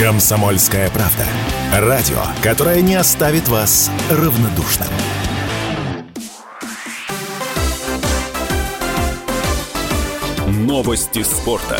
Комсомольская правда. Радио, которое не оставит вас равнодушным. Новости спорта.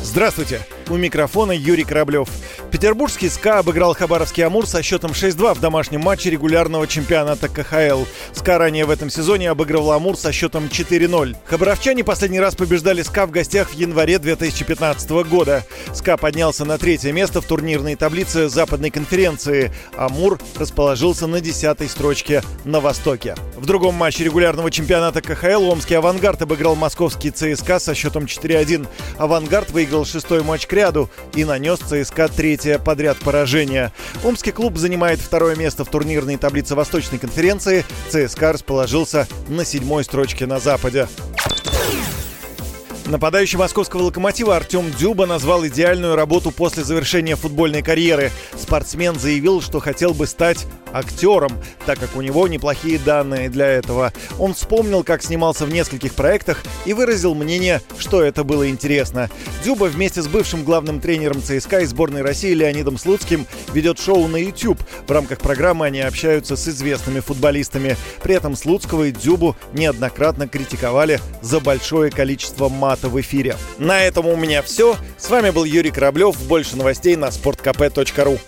Здравствуйте! У микрофона Юрий Кораблев. Петербургский СКА обыграл Хабаровский Амур со счетом 6-2 в домашнем матче регулярного чемпионата КХЛ. СКА ранее в этом сезоне обыгрывал Амур со счетом 4-0. Хабаровчане последний раз побеждали СКА в гостях в январе 2015 года. СКА поднялся на третье место в турнирной таблице Западной конференции. Амур расположился на десятой строчке на востоке. В другом матче регулярного чемпионата КХЛ Омский «Авангард» обыграл московский ЦСКА со счетом 4-1. «Авангард» выиграл шестой матч к ряду и нанес ЦСКА третий третье подряд поражение. Омский клуб занимает второе место в турнирной таблице Восточной конференции. ЦСКА расположился на седьмой строчке на Западе. Нападающий московского «Локомотива» Артем Дюба назвал идеальную работу после завершения футбольной карьеры. Спортсмен заявил, что хотел бы стать актером, так как у него неплохие данные для этого. Он вспомнил, как снимался в нескольких проектах и выразил мнение, что это было интересно. Дюба вместе с бывшим главным тренером ЦСКА и сборной России Леонидом Слуцким ведет шоу на YouTube. В рамках программы они общаются с известными футболистами. При этом Слуцкого и Дюбу неоднократно критиковали за большое количество мат формата в эфире. На этом у меня все. С вами был Юрий Кораблев. Больше новостей на sportkp.ru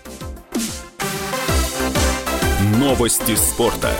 Новости спорта.